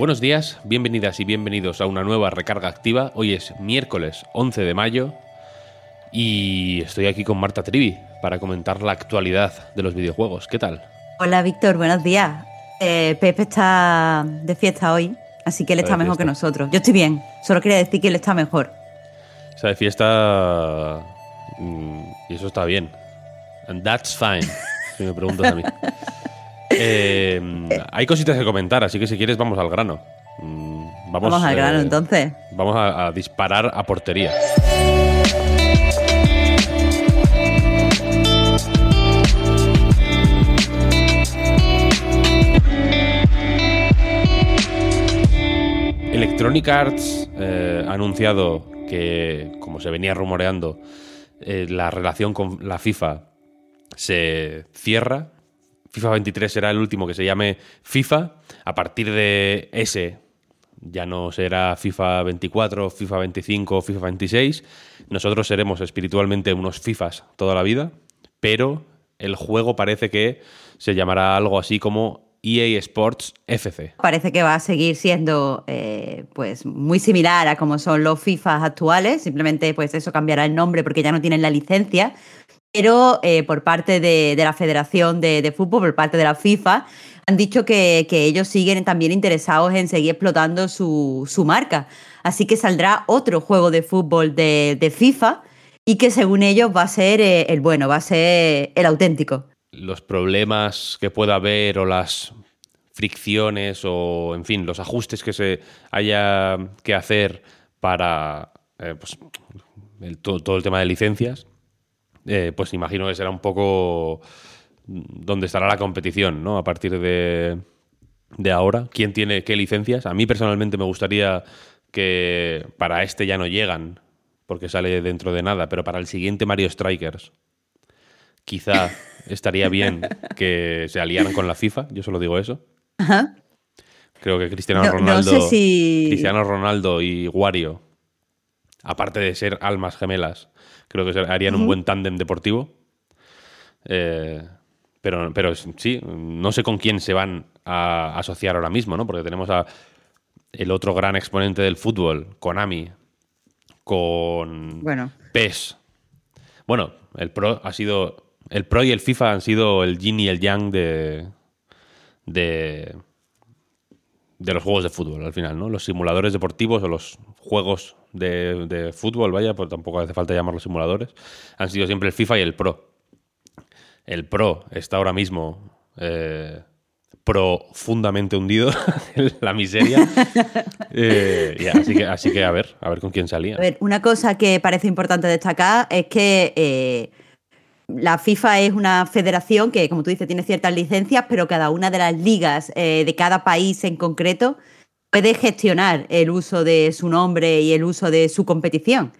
Buenos días, bienvenidas y bienvenidos a una nueva recarga activa. Hoy es miércoles 11 de mayo y estoy aquí con Marta Trivi para comentar la actualidad de los videojuegos. ¿Qué tal? Hola Víctor, buenos días. Eh, Pepe está de fiesta hoy, así que él está de mejor que nosotros. Yo estoy bien, solo quería decir que él está mejor. Está de fiesta mm, y eso está bien. And that's fine, si me preguntas a mí. Eh, hay cositas que comentar, así que si quieres vamos al grano. Mm, Vamos, Vamos, al grano eh, entonces. Vamos a, a disparar a portería. Electronic Arts eh, ha anunciado que, como se venía rumoreando, eh, la relación con la FIFA se cierra. FIFA 23 será el último que se llame FIFA. A partir de ese ya no será FIFA 24, FIFA 25, FIFA 26. Nosotros seremos espiritualmente unos FIFAs toda la vida, pero el juego parece que se llamará algo así como EA Sports FC. Parece que va a seguir siendo eh, pues muy similar a como son los FIFA actuales, simplemente pues eso cambiará el nombre porque ya no tienen la licencia, pero eh, por parte de, la Federación de, Fútbol, por parte de la FIFA, han dicho que, ellos siguen también interesados en seguir explotando su, su marca. Así que saldrá otro juego de fútbol de, FIFA y que según ellos va a ser eh, el bueno, va a ser el auténtico. los problemas que pueda haber o las fricciones o, en fin, los ajustes que se haya que hacer para eh, pues, todo el tema de licencias, eh, pues imagino que será un poco donde estará la competición, ¿no? A partir de, de ahora. ¿Quién tiene qué licencias? A mí personalmente me gustaría que para este ya no llegan, porque sale dentro de nada, pero para el siguiente Mario Strikers quizá estaría bien que se aliaran con la FIFA, yo solo digo eso. Ajá. Creo que Cristiano No- no Ronaldo, sé si- Cristiano Ronaldo y Wario, aparte de ser almas gemelas, creo que harían un buen tándem deportivo. Eh, pero, pero sí, no sé con quién se van a asociar ahora mismo, ¿no? Porque tenemos a el otro gran exponente del fútbol, Konami, con Bueno. PES. Bueno, el Pro ha sido. El Pro y el FIFA han sido el yin y el yang de. de. de los juegos de fútbol, al final, ¿no? Los simuladores deportivos o los juegos de, de fútbol, vaya, pues tampoco hace falta llamarlos simuladores, han sido siempre el FIFA y el Pro. El Pro está ahora mismo eh, profundamente hundido en la miseria. Eh, así, que, así que a ver, a ver con quién salía. A ver, una cosa que parece importante destacar es que eh, la FIFA es una federación que, como tú dices, tiene ciertas licencias, pero cada una de las ligas eh, de cada país en concreto puede gestionar el uso de su nombre y el uso de su competición.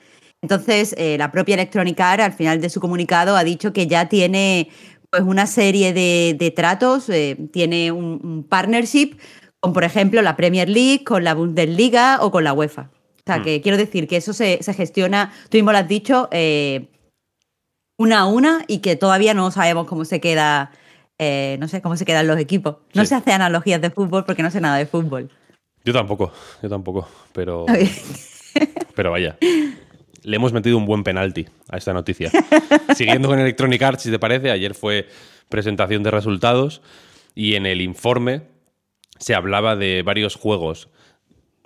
Entonces, eh, la propia Electronic Arts, al final de su comunicado, ha dicho que ya tiene pues, una serie de, de tratos, eh, tiene un, un partnership con, por ejemplo, la Premier League, con la Bundesliga o con la UEFA. O sea, que quiero decir que eso se, se gestiona, tú mismo lo has dicho, eh, una a una y que todavía no sabemos cómo se queda, eh, no sé cómo se quedan los equipos. No Sí. se hace analogías de fútbol porque no sé nada de fútbol. Yo tampoco, yo tampoco, pero, pero vaya. Le hemos metido un buen penalti a esta noticia. Siguiendo con Electronic Arts, si te parece, ayer fue presentación de resultados y en el informe se hablaba de varios juegos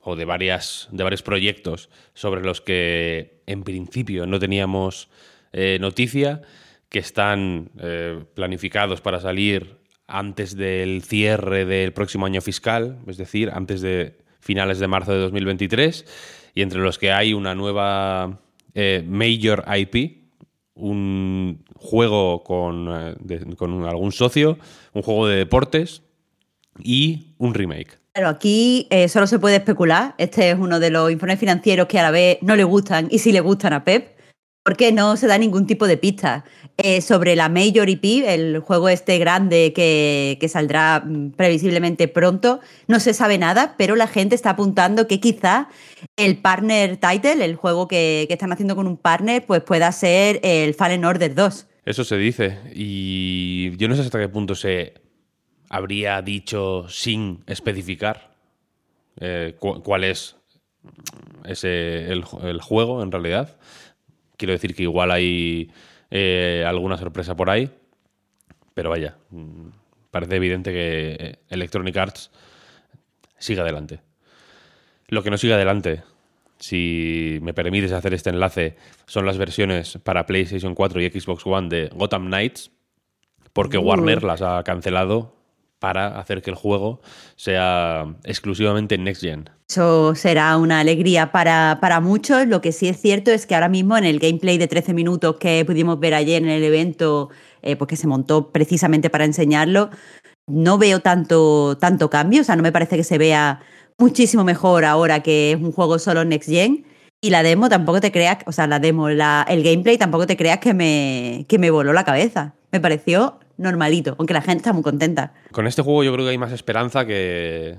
o de, varias, de varios proyectos sobre los que en principio no teníamos eh, noticia, que están eh, planificados para salir antes del cierre del próximo año fiscal, es decir, antes de finales de marzo de 2023, y entre los que hay una nueva eh, Major IP, un juego con, eh, algún socio, un juego de deportes y un remake. Pero aquí eh, solo se puede especular. Este es uno de los informes financieros que a la vez no le gustan y sí le gustan a Pep, porque no se da ningún tipo de pista. Eh, sobre la Major EP, el juego este grande que, saldrá mm, previsiblemente pronto, no se sabe nada, pero la gente está apuntando que quizá el partner title, el juego que, que están haciendo con un partner, pues pueda ser el Fallen Order 2. Eso se dice, y yo no sé hasta qué punto se habría dicho sin especificar eh, cuál es ese, el, juego en realidad. Quiero decir que igual hay eh, alguna sorpresa por ahí, pero vaya, mm, parece evidente que eh, Electronic Arts sigue adelante. Lo que no sigue adelante, si me permites hacer este enlace, son las versiones para PlayStation 4 y Xbox One de Gotham Knights, porque Warner las ha cancelado para hacer que el juego sea exclusivamente Next Gen. Eso será una alegría para, para, muchos. Lo que sí es cierto es que ahora mismo en el gameplay de 13 minutos que pudimos ver ayer en el evento, eh, pues que se montó precisamente para enseñarlo, no veo tanto, tanto cambio. O sea, no me parece que se vea muchísimo mejor ahora que es un juego solo Next Gen. Y la demo tampoco te creas, o sea, la demo, la, el gameplay tampoco te creas que me, que me voló la cabeza. Me pareció normalito, aunque la gente está muy contenta. Con este juego yo creo que hay más esperanza que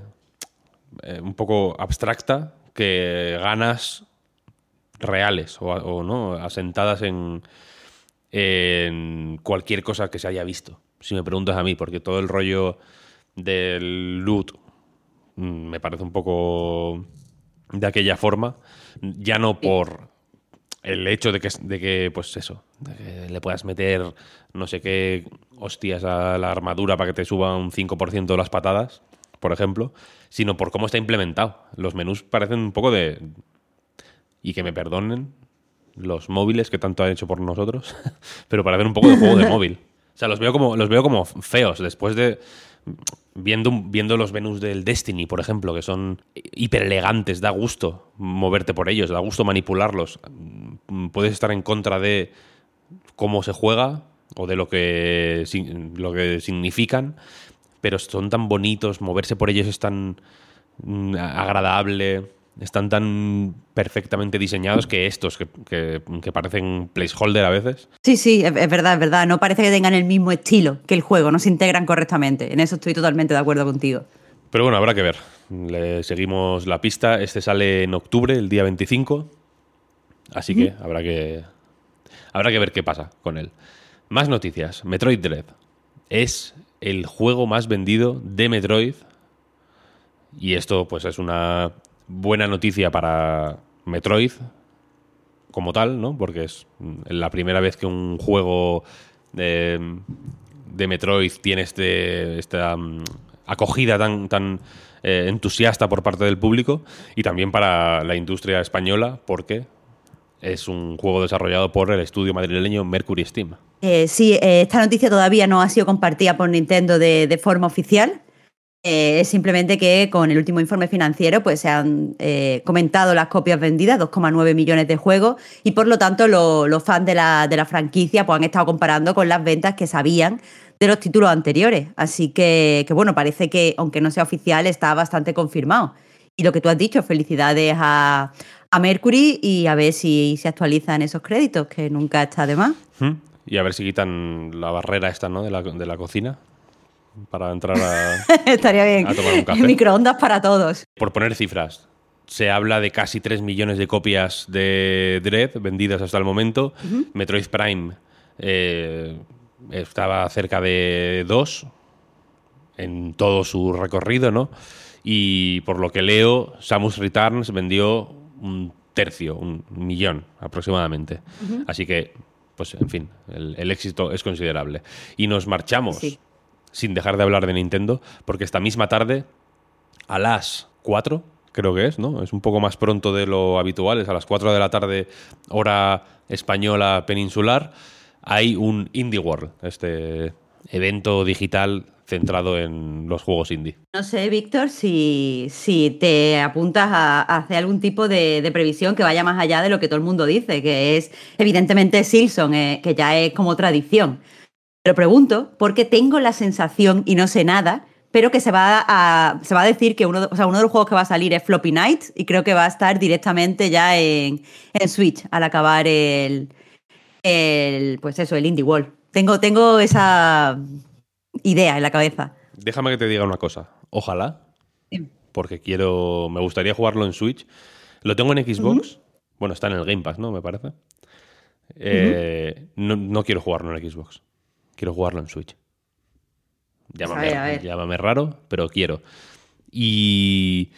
eh, un poco abstracta que ganas reales o, no asentadas en, en cualquier cosa que se haya visto. Si me preguntas a mí, porque todo el rollo del loot mm, me parece un poco de aquella forma, ya no por el hecho de que, de que pues eso, le puedas meter no sé qué hostias a la armadura para que te suba un 5% las patadas, por ejemplo, sino por cómo está implementado. Los menús parecen un poco de... Y que me perdonen los móviles que tanto han hecho por nosotros, pero parecen un poco de juego de móvil. O sea, los veo como, los veo como feos después de viendo, viendo los menús del Destiny, por ejemplo, que son hiper elegantes, da gusto moverte por ellos, da gusto manipularlos. Puedes estar en contra de cómo se juega o de lo que, lo que significan, pero son tan bonitos, moverse por ellos es tan mm, agradable, están tan perfectamente diseñados que estos, que, parecen placeholder a veces. Sí, sí, es, verdad, es verdad. No parece que tengan el mismo estilo que el juego, no se integran correctamente. En eso estoy totalmente de acuerdo contigo. Pero bueno, habrá que ver. Le seguimos la pista. Este sale en octubre, el día 25. Así que habrá que habrá que ver qué pasa con él. Más noticias. Metroid Dread es el juego más vendido de Metroid. Y esto, pues, es una buena noticia para Metroid como tal, ¿no? Porque es la primera vez que un juego de, Metroid tiene este, esta mm, acogida tan, tan eh, entusiasta por parte del público y también para la industria española, porque es un juego desarrollado por el estudio madrileño Mercury Steam. Eh, sí, eh, esta noticia todavía no ha sido compartida por Nintendo de, forma oficial. Eh, es simplemente que con el último informe financiero pues, se han comentado las copias vendidas, 2,9 millones de juegos, y por lo tanto los fans de la, franquicia pues, han estado comparando con las ventas que sabían de los títulos anteriores. Así que, bueno, parece que, aunque no sea oficial, está bastante confirmado. Y lo que tú has dicho, felicidades a, a Mercury y a ver si se actualizan esos créditos, que nunca está de más. Y a ver si quitan la barrera esta, ¿no? De la, de la cocina para entrar a, Estaría bien. tomar un café. Microondas para todos. Por poner cifras, se habla de casi 3 millones de copias de Dread vendidas hasta el momento. Metroid Prime eh, estaba cerca de 2 en todo su recorrido, ¿no? Y por lo que leo, Samus Returns vendió un tercio, un millón aproximadamente. Así que, pues, en fin, el, éxito es considerable. Y nos marchamos, sin dejar de hablar de Nintendo, porque esta misma tarde, a las 4, creo que es, ¿no? Es un poco más pronto de lo habitual, es a las 4 de la tarde, hora española peninsular, hay un Indie World, este evento digital centrado en los juegos indie. No sé, Víctor, si, si te apuntas a, hacer algún tipo de, previsión que vaya más allá de lo que todo el mundo dice, que es evidentemente Silson, eh, que ya es como tradición. Pero pregunto porque tengo la sensación, y no sé nada, pero que se va a, se va a decir que uno, uno de los juegos que va a salir es Floppy Night y creo que va a estar directamente ya en, en Switch al acabar el, el, pues eso, el Indie Wall. Tengo, tengo esa idea en la cabeza. Déjame que te diga una cosa. Ojalá. Porque quiero. Me gustaría jugarlo en Switch. Lo tengo en Xbox. Bueno, está en el Game Pass, ¿no? Me parece. Eh, no, quiero jugarlo en Xbox. Quiero jugarlo en Switch. Llámame, llámame raro, pero quiero. Y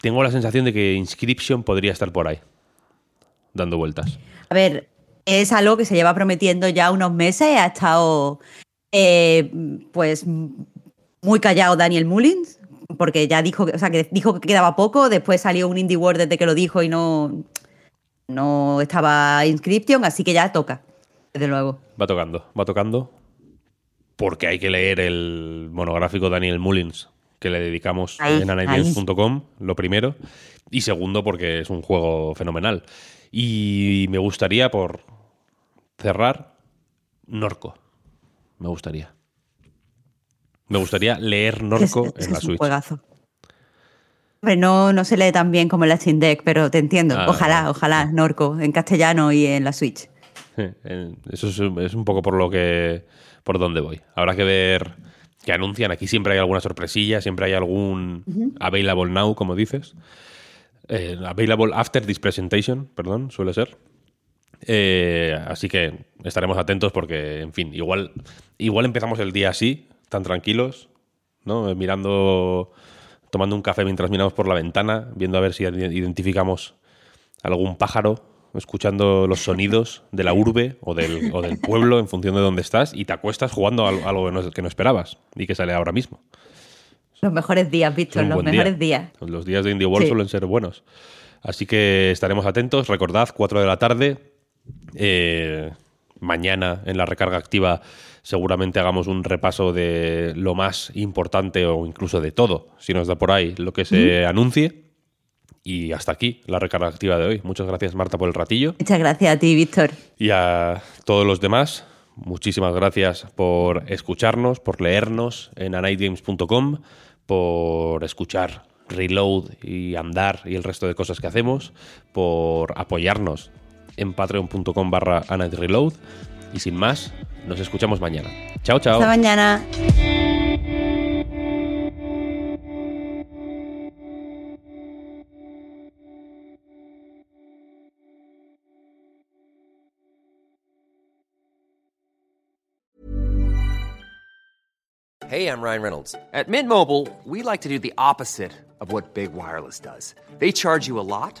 tengo la sensación de que Inscription podría estar por ahí, dando vueltas. A ver, es algo que se lleva prometiendo ya unos meses. Ha estado eh, pues muy callado Daniel Mullins, porque ya dijo, o sea, que dijo que quedaba poco, después salió un Indie World desde que lo dijo y no, no estaba Inscription, así que ya toca, desde luego. Va tocando, va tocando, porque hay que leer el monográfico Daniel Mullins que le dedicamos en anigames.com, lo primero, y segundo porque es un juego fenomenal. Y me gustaría, por cerrar, Norco me gustaría. Me gustaría leer Norco en la Switch. Un juegazo. no, no se lee tan bien como en la Steam Deck, pero te entiendo. Ah, ojalá, ojalá, Norco, en castellano y en la Switch. Eso es, un poco por lo que. por donde voy. Habrá que ver que anuncian. Aquí siempre hay alguna sorpresilla, siempre hay algún available now, como dices. Eh, available after this presentation, perdón, suele ser. Eh, así que estaremos atentos porque, en fin, igual, igual empezamos el día así, tan tranquilos, ¿no? Mirando, tomando un café mientras miramos por la ventana, viendo a ver si identificamos algún pájaro, escuchando los sonidos de la urbe o del, o del pueblo en función de dónde estás y te acuestas jugando algo que no, esperabas y que sale ahora mismo. Los mejores días, Víctor, los mejores días. Los días de Indie World suelen ser buenos. Así que estaremos atentos. Recordad, 4 de la tarde, eh, mañana en la recarga activa seguramente hagamos un repaso de lo más importante o incluso de todo, si nos da por ahí lo que se anuncie. Y hasta aquí la recarga activa de hoy. Muchas gracias Marta por el ratillo. Muchas gracias a ti, Víctor. Y a todos los demás, muchísimas gracias por escucharnos, por leernos en anightgames.com, por escuchar Reload y Andar y el resto de cosas que hacemos, por apoyarnos en patreon.com barra Reload. Y sin más, nos escuchamos mañana. Chao, chao. Hasta mañana. Hey, I'm Ryan Reynolds. At Mint Mobile, we like to do the opposite of what Big Wireless does. They charge you a lot